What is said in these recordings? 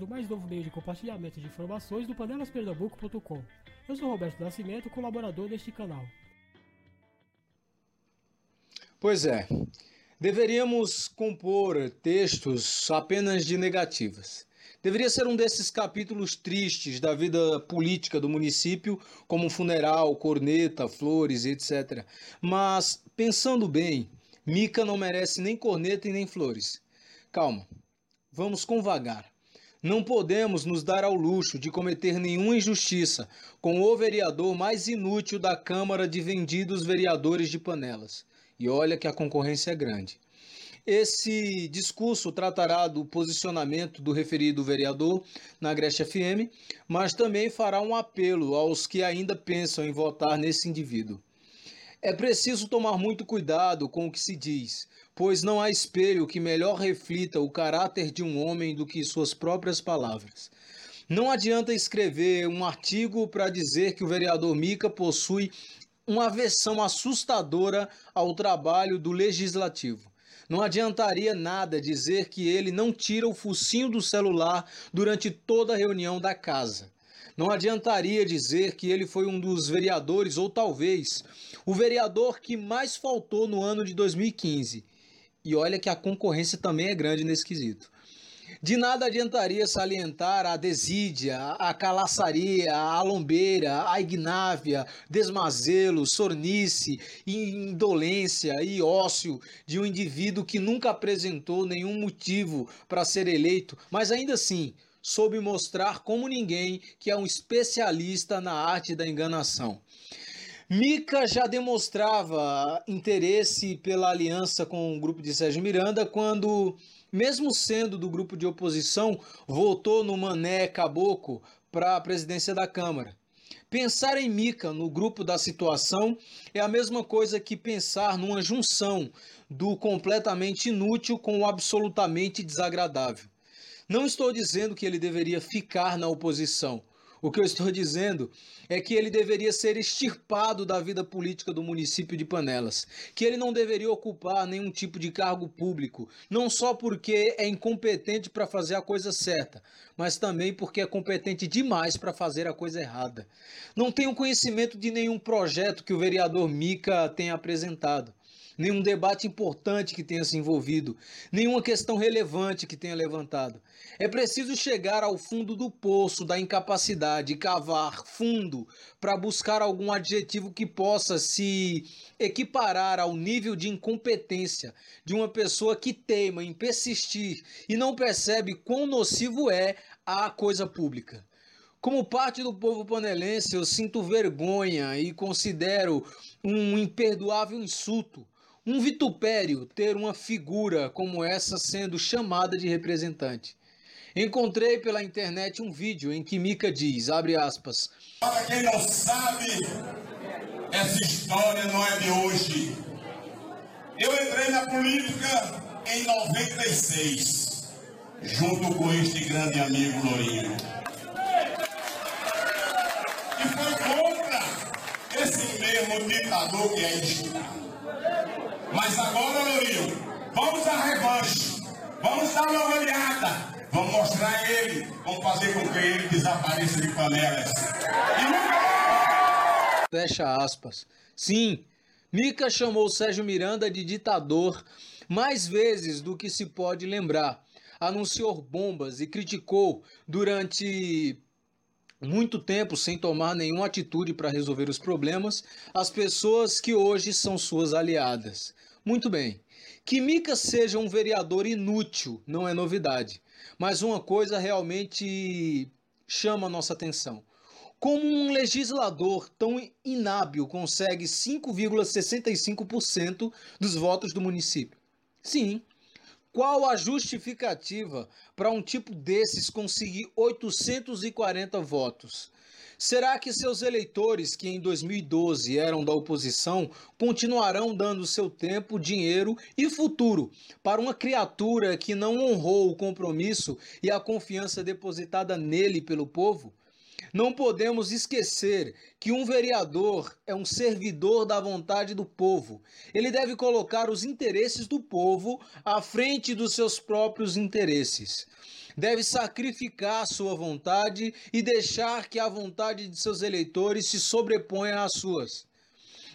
do mais novo meio de compartilhamento de informações do panelaspernambuco.com. Eu sou Roberto Nascimento, colaborador deste canal. Pois é, deveríamos compor textos apenas de negativas. Deveria ser um desses capítulos tristes da vida política do município, como funeral, corneta, flores, etc. Mas, pensando bem, Mica não merece nem corneta e nem flores. Calma, vamos com vagar. Não podemos nos dar ao luxo de cometer nenhuma injustiça com o vereador mais inútil da Câmara de Vendidos Vereadores de Panelas. E olha que a concorrência é grande. Esse discurso tratará do posicionamento do referido vereador na Agreste FM, mas também fará um apelo aos que ainda pensam em votar nesse indivíduo. É preciso tomar muito cuidado com o que se diz, pois não há espelho que melhor reflita o caráter de um homem do que suas próprias palavras. Não adianta escrever um artigo para dizer que o vereador Mica possui uma aversão assustadora ao trabalho do legislativo. Não adiantaria nada dizer que ele não tira o focinho do celular durante toda a reunião da casa. Não adiantaria dizer que ele foi um dos vereadores, ou talvez o vereador que mais faltou no ano de 2015. E olha que a concorrência também é grande nesse quesito. De nada adiantaria salientar a desídia, a calaçaria, a lombeira, a ignávia, desmazelo, sornice, indolência e ócio de um indivíduo que nunca apresentou nenhum motivo para ser eleito, mas ainda assim soube mostrar como ninguém que é um especialista na arte da enganação. Mica já demonstrava interesse pela aliança com o grupo de Sérgio Miranda quando, mesmo sendo do grupo de oposição, votou no Mané Caboclo para a presidência da Câmara. Pensar em Mica no grupo da situação é a mesma coisa que pensar numa junção do completamente inútil com o absolutamente desagradável. Não estou dizendo que ele deveria ficar na oposição. O que eu estou dizendo é que ele deveria ser extirpado da vida política do município de Panelas, que ele não deveria ocupar nenhum tipo de cargo público, não só porque é incompetente para fazer a coisa certa, mas também porque é competente demais para fazer a coisa errada. Não tenho conhecimento de nenhum projeto que o vereador Mica tenha apresentado nenhum debate importante que tenha se envolvido, nenhuma questão relevante que tenha levantado. É preciso chegar ao fundo do poço da incapacidade, cavar fundo para buscar algum adjetivo que possa se equiparar ao nível de incompetência de uma pessoa que teima em persistir e não percebe quão nocivo é a coisa pública. Como parte do povo panelense, eu sinto vergonha e considero um imperdoável insulto um vitupério ter uma figura como essa sendo chamada de representante. Encontrei pela internet um vídeo em que Mika diz, abre aspas, Para quem não sabe, essa história não é de hoje. Eu entrei na política em 96, junto com este grande amigo Lourinho. E foi contra esse mesmo ditador que aí está. Mas agora, Lourinho, vamos à revanche. Vamos dar uma olhada. Vamos mostrar a ele. Vamos fazer com que ele desapareça de panelas. E... Fecha aspas. Sim, Mica chamou Sérgio Miranda de ditador mais vezes do que se pode lembrar. Anunciou bombas e criticou durante muito tempo sem tomar nenhuma atitude para resolver os problemas as pessoas que hoje são suas aliadas. Muito bem. Que Mica seja um vereador inútil não é novidade, mas uma coisa realmente chama a nossa atenção. Como um legislador tão inábil consegue 5,65% dos votos do município? Sim, qual a justificativa para um tipo desses conseguir 840 votos? Será que seus eleitores, que em 2012 eram da oposição, continuarão dando seu tempo, dinheiro e futuro para uma criatura que não honrou o compromisso e a confiança depositada nele pelo povo? Não podemos esquecer que um vereador é um servidor da vontade do povo. Ele deve colocar os interesses do povo à frente dos seus próprios interesses. Deve sacrificar sua vontade e deixar que a vontade de seus eleitores se sobreponha às suas.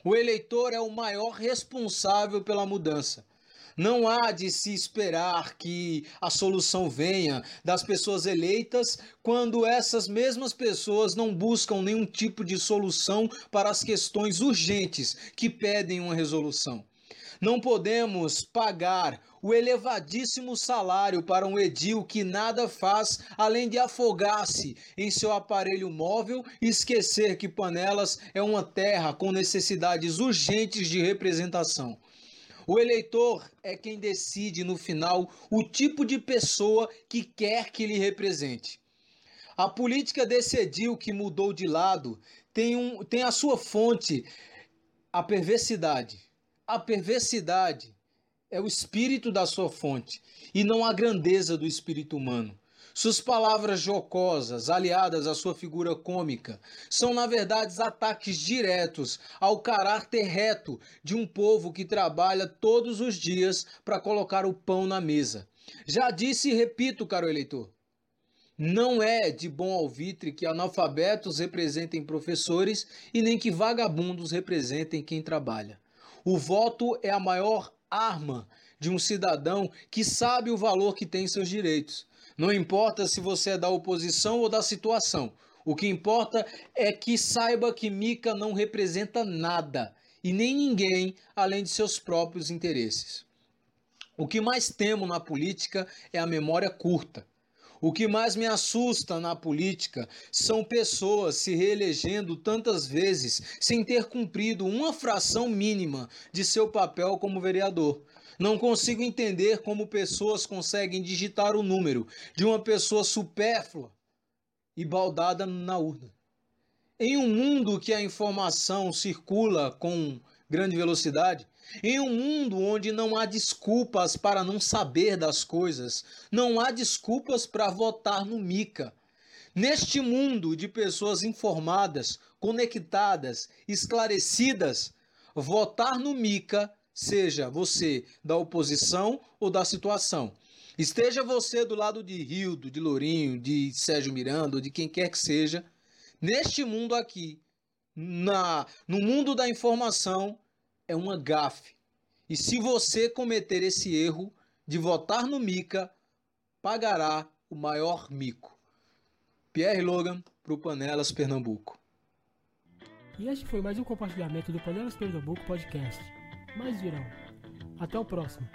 O eleitor é o maior responsável pela mudança. Não há de se esperar que a solução venha das pessoas eleitas quando essas mesmas pessoas não buscam nenhum tipo de solução para as questões urgentes que pedem uma resolução. Não podemos pagar o elevadíssimo salário para um edil que nada faz além de afogar-se em seu aparelho móvel e esquecer que Panelas é uma terra com necessidades urgentes de representação. O eleitor é quem decide no final o tipo de pessoa que quer que lhe represente. A política decidiu que mudou de lado tem, um, tem a sua fonte, a perversidade. A perversidade é o espírito da sua fonte e não a grandeza do espírito humano. Suas palavras jocosas, aliadas à sua figura cômica, são na verdade ataques diretos ao caráter reto de um povo que trabalha todos os dias para colocar o pão na mesa. Já disse e repito, caro eleitor, não é de bom alvitre que analfabetos representem professores e nem que vagabundos representem quem trabalha. O voto é a maior arma de um cidadão que sabe o valor que tem seus direitos. Não importa se você é da oposição ou da situação. O que importa é que saiba que Mica não representa nada e nem ninguém além de seus próprios interesses. O que mais temo na política é a memória curta. O que mais me assusta na política são pessoas se reelegendo tantas vezes sem ter cumprido uma fração mínima de seu papel como vereador. Não consigo entender como pessoas conseguem digitar o número de uma pessoa supérflua e baldada na urna. Em um mundo que a informação circula com grande velocidade, em um mundo onde não há desculpas para não saber das coisas, não há desculpas para votar no Mica. Neste mundo de pessoas informadas, conectadas, esclarecidas, votar no Mica seja você da oposição ou da situação. Esteja você do lado de Rildo, de Lourinho, de Sérgio Miranda, de quem quer que seja, neste mundo aqui, na no mundo da informação, é uma gafe. E se você cometer esse erro de votar no Mica, pagará o maior mico. Pierre Logan para o Panelas Pernambuco. E este foi mais um compartilhamento do Panelas Pernambuco Podcast mais virão. Até o próximo.